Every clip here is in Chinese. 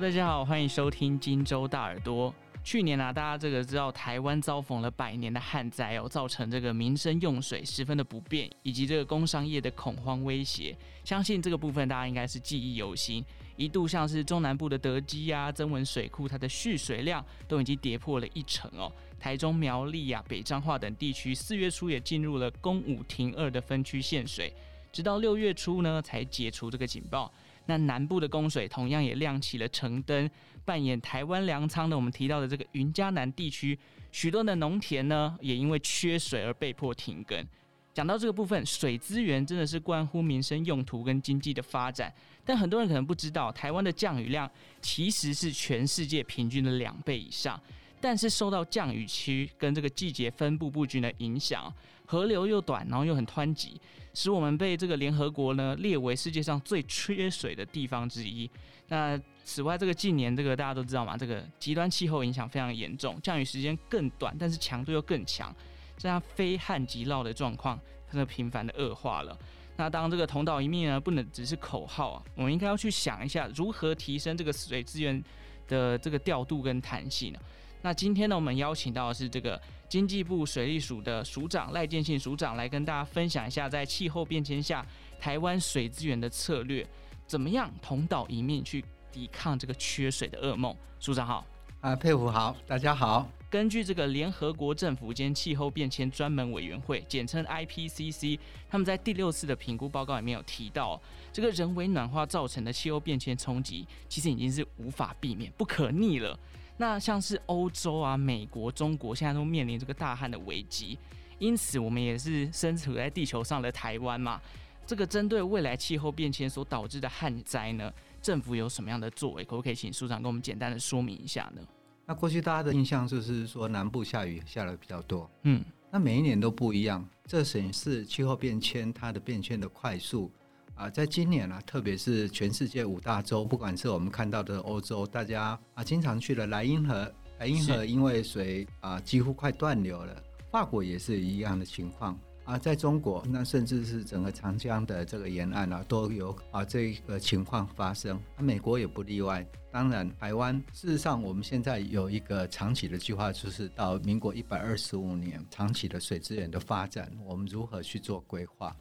大家好，欢迎收听今周大耳朵。去年啊，大家这个知道台湾遭逢了百年的旱灾哦，造成这个民生用水十分的不便，以及这个工商业的恐慌威胁。相信这个部分大家应该是记忆犹新。一度像是中南部的德基啊、曾文水库，它的蓄水量都已经跌破了一成哦。台中苗栗啊、北彰化等地区，四月初也进入了供五停二的分区限水，直到六月初呢才解除这个警报。那南部的供水同样也亮起了橙灯，扮演台湾粮仓的我们提到的这个云嘉南地区，许多的农田呢也因为缺水而被迫停耕。讲到这个部分，水资源真的是关乎民生用途跟经济的发展，但很多人可能不知道，台湾的降雨量其实是全世界平均的两倍以上。但是受到降雨区跟这个季节分布不均的影响，河流又短，然后又很湍急，使我们被这个联合国呢列为世界上最缺水的地方之一。那此外，这个近年这个大家都知道嘛，这个极端气候影响非常严重，降雨时间更短，但是强度又更强，这样非旱即涝的状况，它就频繁的恶化了。那当这个同岛一命呢，不能只是口号啊，我们应该要去想一下，如何提升这个水资源的这个调度跟弹性呢？那今天呢，我们邀请到的是这个经济部水利署的署长赖建信署长来跟大家分享一下，在气候变迁下，台湾水资源的策略怎么样同岛一命去抵抗这个缺水的噩梦。署长好，啊，沛甫好，大家好。根据这个联合国政府间气候变迁专门委员会，简称 IPCC，他们在第六次的评估报告里面有提到，这个人为暖化造成的气候变迁冲击，其实已经是无法避免、不可逆了。那像是欧洲啊、美国、中国现在都面临这个大旱的危机，因此我们也是身处在地球上的台湾嘛。这个针对未来气候变迁所导致的旱灾呢，政府有什么样的作为？可不可以请署长跟我们简单的说明一下呢？那过去大家的印象就是说南部下雨下的比较多，嗯，那每一年都不一样，这显示气候变迁它的变迁的快速。啊，在今年啊，特别是全世界五大洲，不管是我们看到的欧洲，大家啊经常去的莱茵河，莱茵河因为水啊几乎快断流了。法国也是一样的情况啊，在中国，那甚至是整个长江的这个沿岸啊，都有啊这个情况发生。啊，美国也不例外。当然，台湾事实上我们现在有一个长期的计划，就是到民国一百二十五年，长期的水资源的发展，我们如何去做规划？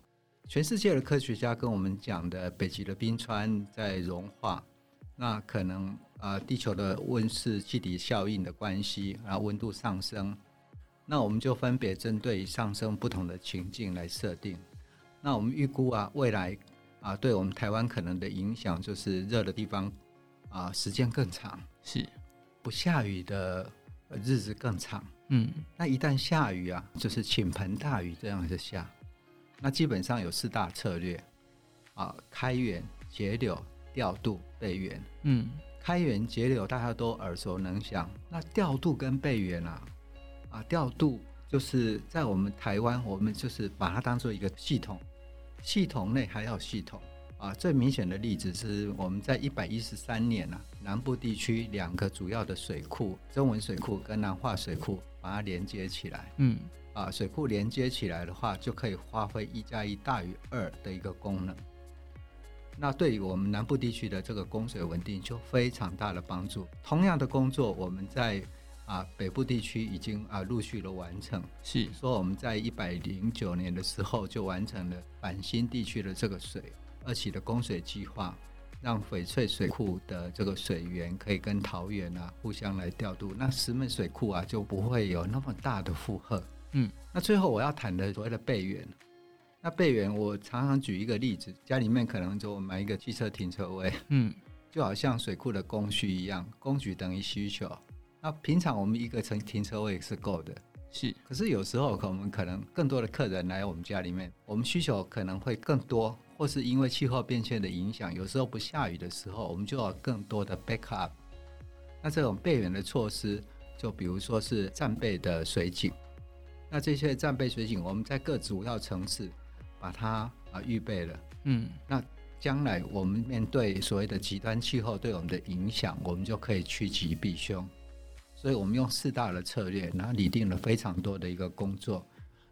全世界的科学家跟我们讲的，北极的冰川在融化，那可能啊、呃，地球的温室气体效应的关系，然后温度上升，那我们就分别针对上升不同的情境来设定。那我们预估啊，未来啊，对我们台湾可能的影响就是热的地方啊，时间更长，是不下雨的日子更长。嗯，那一旦下雨啊，就是倾盆大雨这样子下。那基本上有四大策略，啊，开源、节流、调度、备源。嗯，开源节流大家都耳熟能详。那调度跟备源啊，啊，调度就是在我们台湾，我们就是把它当做一个系统，系统内还有系统。啊，最明显的例子是我们在一百一十三年啊，南部地区两个主要的水库，中文水库跟南化水库，把它连接起来。嗯。啊，水库连接起来的话，就可以发挥一加一大于二的一个功能。那对于我们南部地区的这个供水稳定，就非常大的帮助。同样的工作，我们在啊北部地区已经啊陆续的完成。是说我们在一百零九年的时候就完成了板新地区的这个水二期的供水计划，让翡翠水库的这个水源可以跟桃园啊互相来调度，那石门水库啊就不会有那么大的负荷。嗯，那最后我要谈的所谓的备源，那备源我常常举一个例子，家里面可能就买一个汽车停车位，嗯，就好像水库的供需一样，供给等于需求。那平常我们一个停停车位是够的，是，可是有时候我们可能更多的客人来我们家里面，我们需求可能会更多，或是因为气候变迁的影响，有时候不下雨的时候，我们就要更多的 backup。那这种备援的措施，就比如说是战备的水井。那这些战备水井，我们在各主要城市把它啊预备了。嗯，那将来我们面对所谓的极端气候对我们的影响，我们就可以趋吉避凶。所以我们用四大的策略，然后拟定了非常多的一个工作。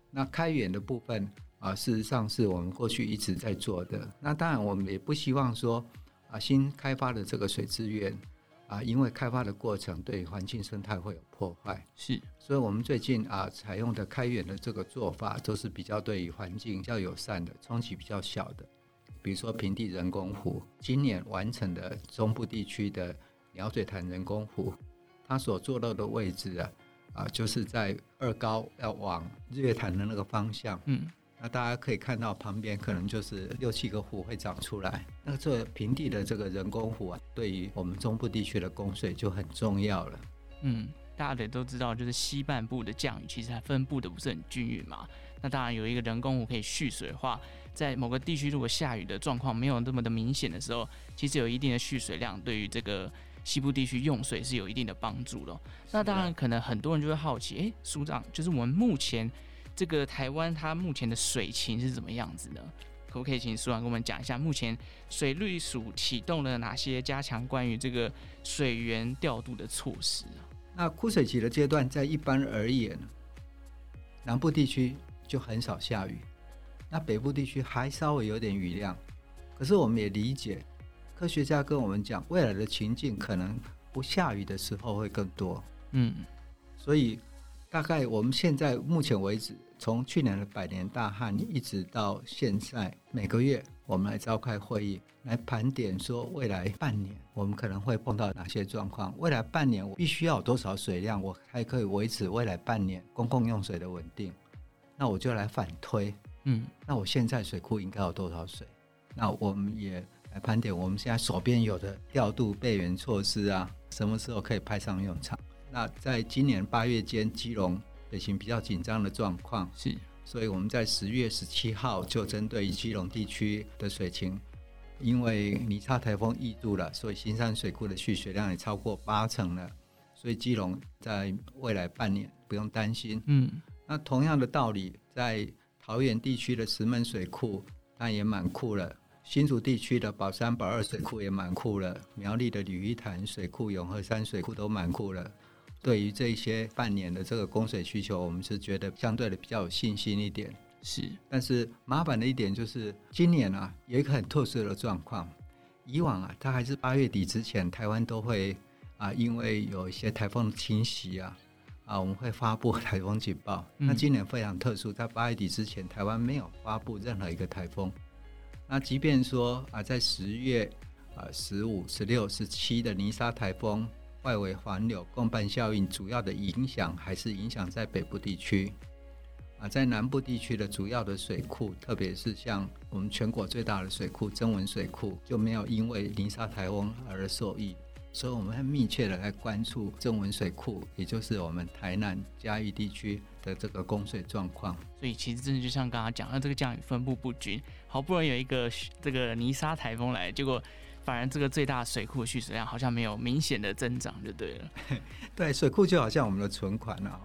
那开源的部分啊，事实上是我们过去一直在做的。那当然，我们也不希望说啊新开发的这个水资源啊，因为开发的过程对环境生态会有破坏，是，所以我们最近啊采用的开源的这个做法，都是比较对于环境较友善的，冲击比较小的。比如说平地人工湖，今年完成的中部地区的鸟嘴潭人工湖，它所坐落的位置啊，啊，就是在二高要往日月潭的那个方向，嗯。那大家可以看到旁边可能就是六七个湖会长出来。那这平地的这个人工湖啊，对于我们中部地区的供水就很重要了。嗯，大家也都知道，就是西半部的降雨其实它分布的不是很均匀嘛。那当然有一个人工湖可以蓄水的话，在某个地区如果下雨的状况没有那么的明显的时候，其实有一定的蓄水量，对于这个西部地区用水是有一定的帮助的。那当然可能很多人就会好奇，哎，署长，就是我们目前。这个台湾它目前的水情是怎么样子呢？可不可以请苏长跟我们讲一下，目前水利署启动了哪些加强关于这个水源调度的措施啊？那枯水期的阶段，在一般而言，南部地区就很少下雨，那北部地区还稍微有点雨量。可是我们也理解，科学家跟我们讲，未来的情境可能不下雨的时候会更多。嗯，所以大概我们现在目前为止。从去年的百年大旱一直到现在，每个月我们来召开会议，来盘点说未来半年我们可能会碰到哪些状况。未来半年我必须要有多少水量，我才可以维持未来半年公共用水的稳定。那我就来反推，嗯，那我现在水库应该有多少水？那我们也来盘点我们现在手边有的调度备援措施啊，什么时候可以派上用场？那在今年八月间，基隆。水情比较紧张的状况是，所以我们在十月十七号就针对基隆地区的水情，因为尼差台风溢注了，所以新山水库的蓄水量也超过八成了，所以基隆在未来半年不用担心。嗯，那同样的道理，在桃园地区的石门水库那也满库了，新竹地区的宝山宝二水库也满库了，苗栗的鲤鱼潭水库、永和山水库都满库了。对于这一些半年的这个供水需求，我们是觉得相对的比较有信心一点。是，但是麻烦的一点就是，今年啊有一个很特殊的状况。以往啊，它还是八月底之前，台湾都会啊，因为有一些台风的侵袭啊，啊，我们会发布 台风警报。那今年非常特殊，在八月底之前，台湾没有发布任何一个台风。那即便说啊，在十月啊十五、十六、十七的泥沙台风。外围环流共伴效应主要的影响还是影响在北部地区啊，在南部地区的主要的水库，特别是像我们全国最大的水库曾文水库，就没有因为泥沙台风而受益，所以我们很密切的来关注曾文水库，也就是我们台南嘉义地区的这个供水状况。所以其实真的就像刚刚讲，那这个降雨分布不均，好不容易有一个这个泥沙台风来，结果。反而这个最大水库的蓄水量好像没有明显的增长，就对了。对，水库就好像我们的存款了。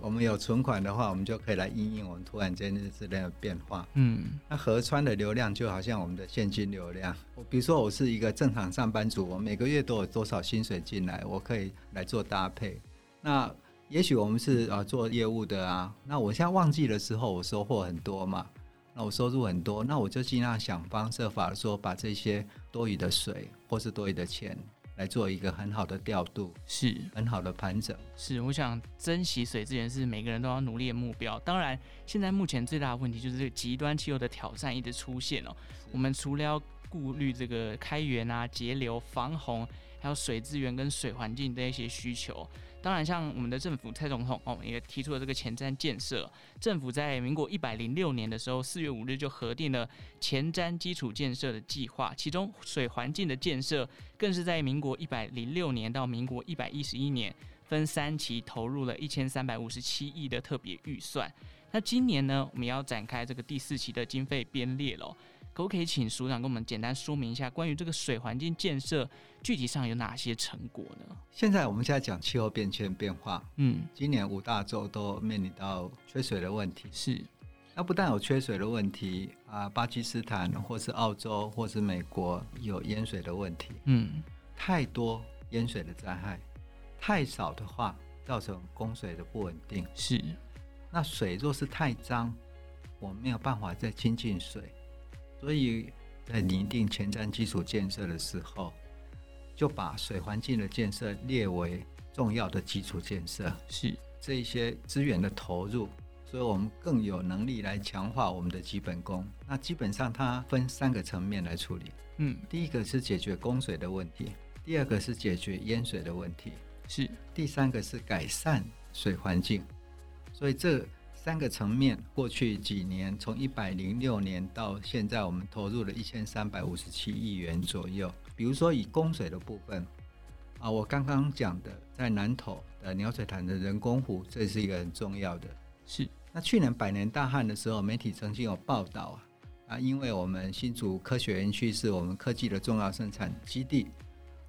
我们有存款的话，我们就可以来应应我们突然间之类的变化。嗯，那河川的流量就好像我们的现金流量。比如说，我是一个正常上班族，我每个月都有多少薪水进来，我可以来做搭配。那也许我们是啊做业务的啊，那我现在旺季的时候，我收获很多嘛。那我收入很多，那我就尽量想方设法说，把这些多余的水或是多余的钱来做一个很好的调度，是很好的盘整。是，我想珍惜水资源是每个人都要努力的目标。当然，现在目前最大的问题就是这个极端气候的挑战一直出现哦。我们除了要顾虑这个开源啊、节流、防洪，还有水资源跟水环境的一些需求。当然，像我们的政府蔡总统哦，也提出了这个前瞻建设。政府在民国一百零六年的时候，四月五日就核定了前瞻基础建设的计划，其中水环境的建设更是在民国一百零六年到民国一百一十一年分三期投入了一千三百五十七亿的特别预算。那今年呢，我们要展开这个第四期的经费编列了。可不可以请署长跟我们简单说明一下，关于这个水环境建设具体上有哪些成果呢？现在我们现在讲气候变迁变化，嗯，今年五大洲都面临到缺水的问题。是，那不但有缺水的问题啊，巴基斯坦或是澳洲或是美国有淹水的问题，嗯，太多淹水的灾害，太少的话造成供水的不稳定。是，那水若是太脏，我们没有办法再清净水。所以在拟定前瞻基础建设的时候，就把水环境的建设列为重要的基础建设。是这一些资源的投入，所以我们更有能力来强化我们的基本功。那基本上它分三个层面来处理。嗯，第一个是解决供水的问题，第二个是解决淹水的问题，是第三个是改善水环境。所以这三个层面，过去几年，从一百零六年到现在，我们投入了一千三百五十七亿元左右。比如说以供水的部分，啊，我刚刚讲的在南投的鸟水潭的人工湖，这是一个很重要的。是。那去年百年大旱的时候，媒体曾经有报道啊，啊，因为我们新竹科学园区是我们科技的重要生产基地，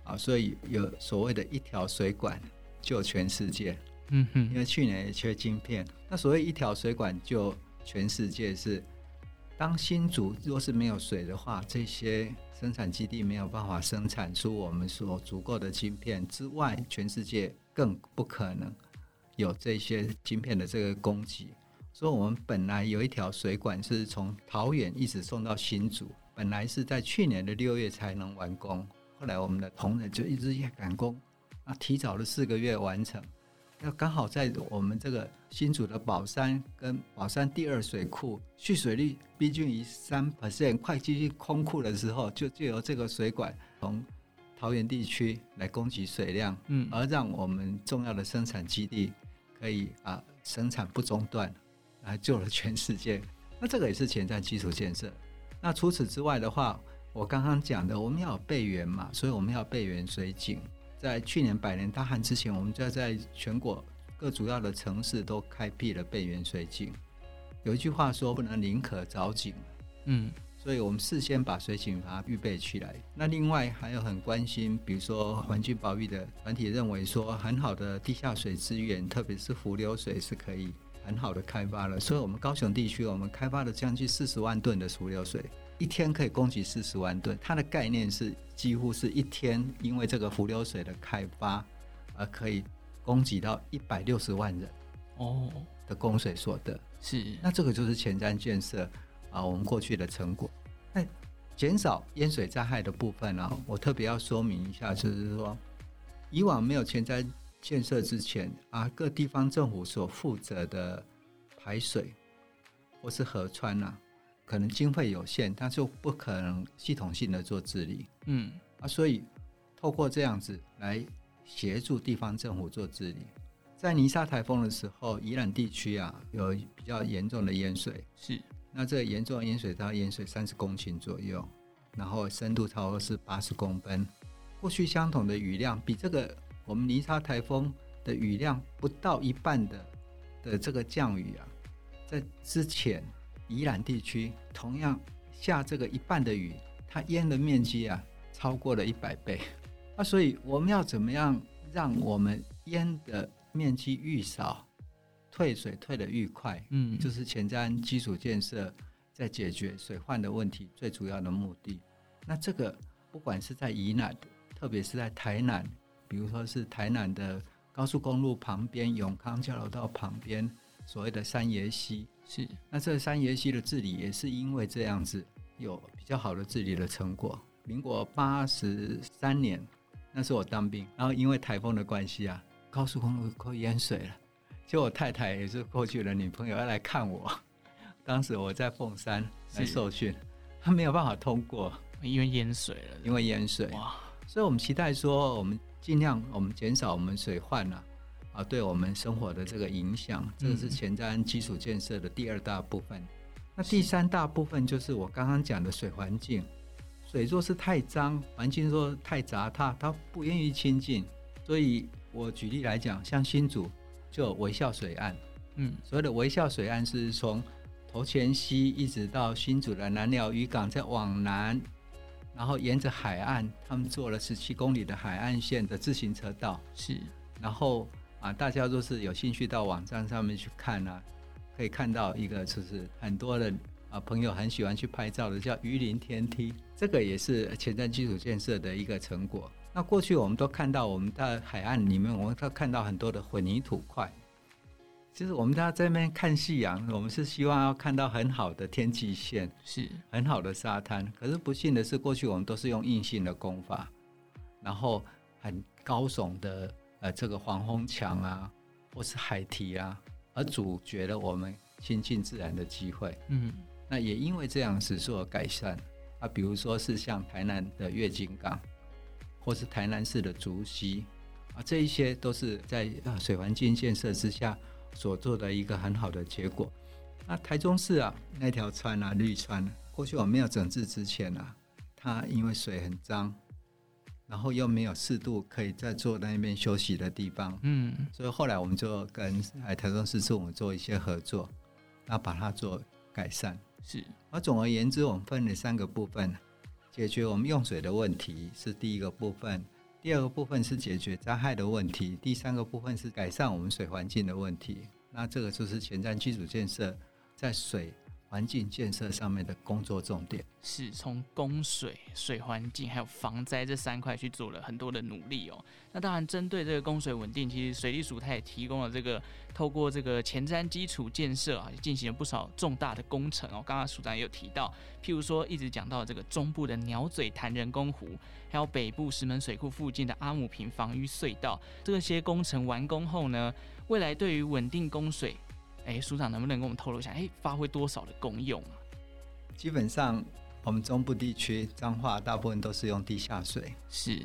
啊，所以有所谓的一条水管救全世界。嗯哼，因为去年也缺晶片，那所谓一条水管就全世界是，当新竹若是没有水的话，这些生产基地没有办法生产出我们所足够的晶片之外，全世界更不可能有这些晶片的这个供给。所以，我们本来有一条水管是从桃园一直送到新竹，本来是在去年的六月才能完工，后来我们的同仁就一直也赶工，啊，提早了四个月完成。要刚好在我们这个新竹的宝山跟宝山第二水库蓄水率逼近于三 percent，快接近空库的时候，就借由这个水管从桃园地区来供给水量，嗯，而让我们重要的生产基地可以啊生产不中断，来救了全世界。那这个也是前瞻基础建设。那除此之外的话，我刚刚讲的，我们要有备援嘛，所以我们要备援水井。在去年百年大旱之前，我们就在全国各主要的城市都开辟了备源水井。有一句话说：“不能宁可凿井。”嗯，所以我们事先把水井把它预备起来。那另外还有很关心，比如说环境保育的团体认为说，很好的地下水资源，特别是伏流水是可以很好的开发了。所以，我们高雄地区我们开发了将近四十万吨的浮流水。一天可以供给四十万吨，它的概念是几乎是一天，因为这个浮流水的开发，而可以供给到一百六十万人哦的供水所得。是，那这个就是前瞻建设啊，我们过去的成果。那减少淹水灾害的部分呢，我特别要说明一下，就是说，以往没有前瞻建设之前啊，各地方政府所负责的排水或是河川呐。可能经费有限，它就不可能系统性的做治理。嗯啊，所以透过这样子来协助地方政府做治理。在尼沙台风的时候，宜兰地区啊有比较严重的淹水。是，那这严重的淹水，它淹水三十公顷左右，然后深度差不多是八十公分。过去相同的雨量，比这个我们尼沙台风的雨量不到一半的的这个降雨啊，在之前。宜兰地区同样下这个一半的雨，它淹的面积啊超过了一百倍。那所以我们要怎么样让我们淹的面积愈少，退水退得愈快？嗯，就是前瞻基础建设在解决水患的问题最主要的目的。那这个不管是在宜兰，特别是在台南，比如说是台南的高速公路旁边永康交流道旁边所谓的三爷溪。是，那这三爷溪的治理也是因为这样子有比较好的治理的成果。民国八十三年，那时候我当兵，然后因为台风的关系啊，高速公路快淹水了，就我太太也是过去的女朋友要来看我，当时我在凤山来受训，她没有办法通过，因为淹水了，因为淹水。哇，所以我们期待说，我们尽量我们减少我们水患啊。啊，对我们生活的这个影响，这个是前瞻基础建设的第二大部分。那第三大部分就是我刚刚讲的水环境。水若是太脏，环境若太杂沓，它不愿意亲近。所以我举例来讲，像新竹就有微笑水岸。嗯，所谓的微笑水岸是从头前溪一直到新竹的南寮渔港，再往南，然后沿着海岸，他们做了十七公里的海岸线的自行车道。是，然后。啊，大家都是有兴趣到网站上面去看啊，可以看到一个就是很多的啊朋友很喜欢去拍照的，叫鱼鳞天梯，这个也是前瞻基础建设的一个成果。那过去我们都看到我们在海岸里面，我们都看到很多的混凝土块。其实我们大家在那边看夕阳，我们是希望要看到很好的天际线，是很好的沙滩。可是不幸的是，过去我们都是用硬性的工法。然后很高耸的呃这个黄风墙啊，或是海堤啊，而阻绝了我们亲近自然的机会。嗯，那也因为这样使所有改善啊，比如说是像台南的月津港，或是台南市的竹溪啊，这一些都是在啊水环境建设之下所做的一个很好的结果。那台中市啊，那条川啊，绿川，过去我们没有整治之前啊，它因为水很脏，然后又没有适度可以在坐在那边休息的地方，嗯，所以后来我们就跟台中市政府做一些合作，那把它做改善。是，而总而言之，我们分了三个部分，解决我们用水的问题是第一个部分，第二个部分是解决灾害的问题，第三个部分是改善我们水环境的问题。那这个就是前瞻基础建设。在水环境建设上面的工作重点，是从供水、水环境还有防灾这三块去做了很多的努力哦。那当然，针对这个供水稳定，其实水利署它也提供了这个透过这个前瞻基础建设啊，进行了不少重大的工程哦。刚刚署长也有提到，譬如说一直讲到这个中部的鸟嘴潭人工湖，还有北部石门水库附近的阿姆坪防御隧道，这些工程完工后呢，未来对于稳定供水。哎，署长能不能跟我们透露一下？哎，发挥多少的功用啊？基本上，我们中部地区彰化大部分都是用地下水。是。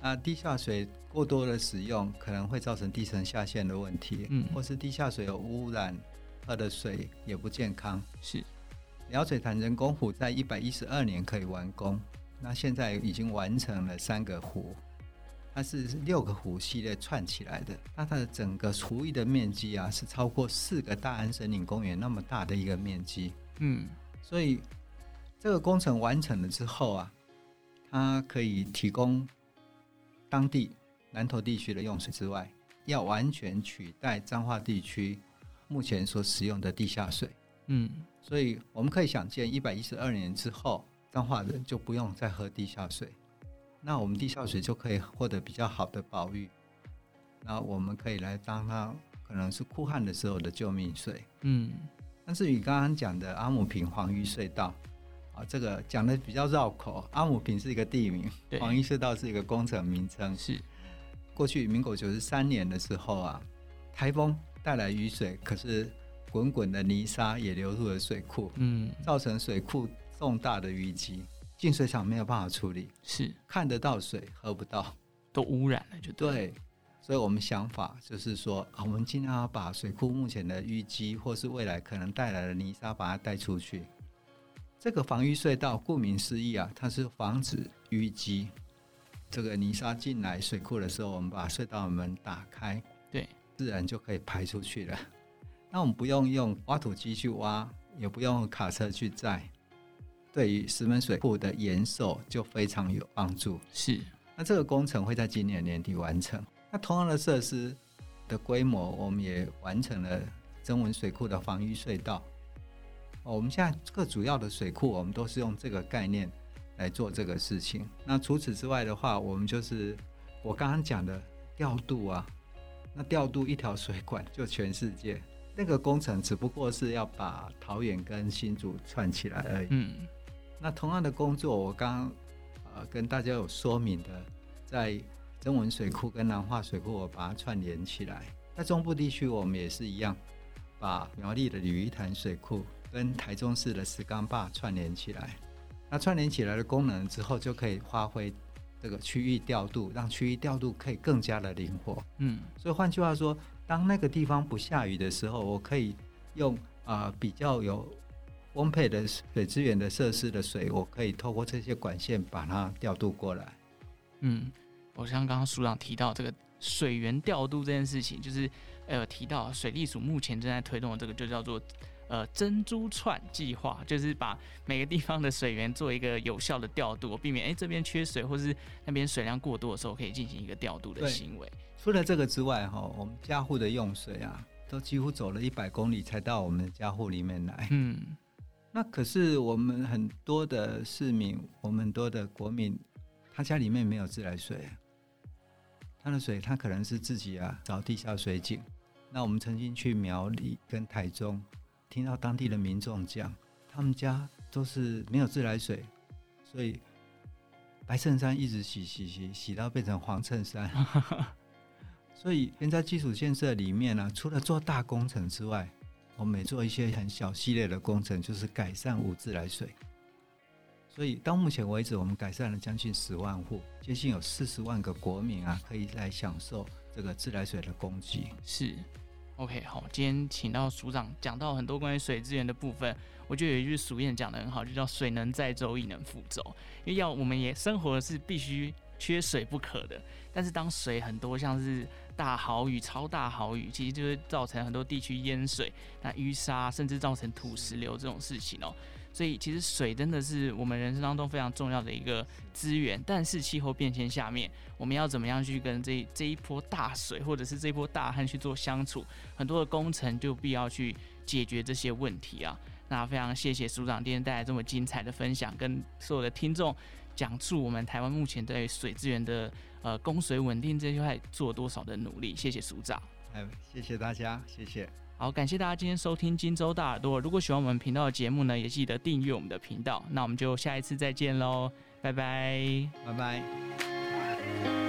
那地下水过多的使用，可能会造成地层下陷的问题。嗯。或是地下水有污染，喝的水也不健康。是。鸟嘴潭人工湖在一百一十二年可以完工，那现在已经完成了三个湖。它是六个湖系列串起来的，那它的整个湖域的面积啊，是超过四个大安森林公园那么大的一个面积。嗯，所以这个工程完成了之后啊，它可以提供当地南投地区的用水之外，要完全取代彰化地区目前所使用的地下水。嗯，所以我们可以想见，一百一十二年之后，彰化人就不用再喝地下水。那我们地下水就可以获得比较好的保育，那我们可以来当它可能是酷旱的时候的救命水。嗯，但是你刚刚讲的阿姆平黄鱼隧道啊，这个讲的比较绕口。阿姆平是一个地名，黄鱼隧道是一个工程名称。是过去民国九十三年的时候啊，台风带来雨水，可是滚滚的泥沙也流入了水库，嗯，造成水库重大的淤积。净水厂没有办法处理，是看得到水喝不到，都污染了就对，对。所以我们想法就是说，啊我们尽量要把水库目前的淤积，或是未来可能带来的泥沙，把它带出去。这个防御隧道，顾名思义啊，它是防止淤积。这个泥沙进来水库的时候，我们把隧道门打开，对，自然就可以排出去了。那我们不用用挖土机去挖，也不用卡车去载。对于石门水库的延寿就非常有帮助。是，那这个工程会在今年年底完成。那同样的设施的规模，我们也完成了曾文水库的防御隧道。我们现在各主要的水库，我们都是用这个概念来做这个事情。那除此之外的话，我们就是我刚刚讲的调度啊，那调度一条水管就全世界。那个工程只不过是要把桃园跟新竹串起来而已。嗯。那同样的工作，我刚刚呃跟大家有说明的，在曾文水库跟南化水库，我把它串联起来。在中部地区，我们也是一样，把苗栗的鲤鱼潭水库跟台中市的石冈坝串联起来。那串联起来的功能之后，就可以发挥这个区域调度，让区域调度可以更加的灵活。嗯，所以换句话说，当那个地方不下雨的时候，我可以用啊、呃、比较有。丰沛的水资源的设施的水，我可以透过这些管线把它调度过来。嗯，我像刚刚署长提到这个水源调度这件事情，就是呃提到水利署目前正在推动的这个，就叫做呃珍珠串计划，就是把每个地方的水源做一个有效的调度，避免哎这边缺水或是那边水量过多的时候，可以进行一个调度的行为。除了这个之外，哈，我们家户的用水啊，都几乎走了一百公里才到我们的家户里面来。嗯。那可是我们很多的市民，我们很多的国民，他家里面没有自来水，他的水他可能是自己啊找地下水井。那我们曾经去苗栗跟台中，听到当地的民众讲，他们家都是没有自来水，所以白衬衫一直洗洗洗洗到变成黄衬衫。所以，原在基础建设里面呢、啊，除了做大工程之外，我们做一些很小系列的工程，就是改善无自来水。所以到目前为止，我们改善了将近十万户，接近有四十万个国民啊，可以来享受这个自来水的供给。是，OK，好，今天请到署长讲到很多关于水资源的部分，我觉得有一句俗谚讲得很好，就叫“水能载舟，亦能覆舟”。因为要我们也生活的是必须缺水不可的，但是当水很多，像是大豪雨、超大豪雨，其实就会造成很多地区淹水、那淤沙，甚至造成土石流这种事情哦。所以其实水真的是我们人生当中非常重要的一个资源，但是气候变迁下面，我们要怎么样去跟这这一波大水或者是这一波大旱去做相处？很多的工程就必要去解决这些问题啊。那非常谢谢署长今天带来这么精彩的分享，跟所有的听众讲述我们台湾目前对水资源的呃供水稳定这一块做多少的努力。谢谢署长。哎，谢谢大家，谢谢。好，感谢大家今天收听荆州大耳朵。如果喜欢我们频道的节目呢，也记得订阅我们的频道。那我们就下一次再见喽，拜拜，拜拜。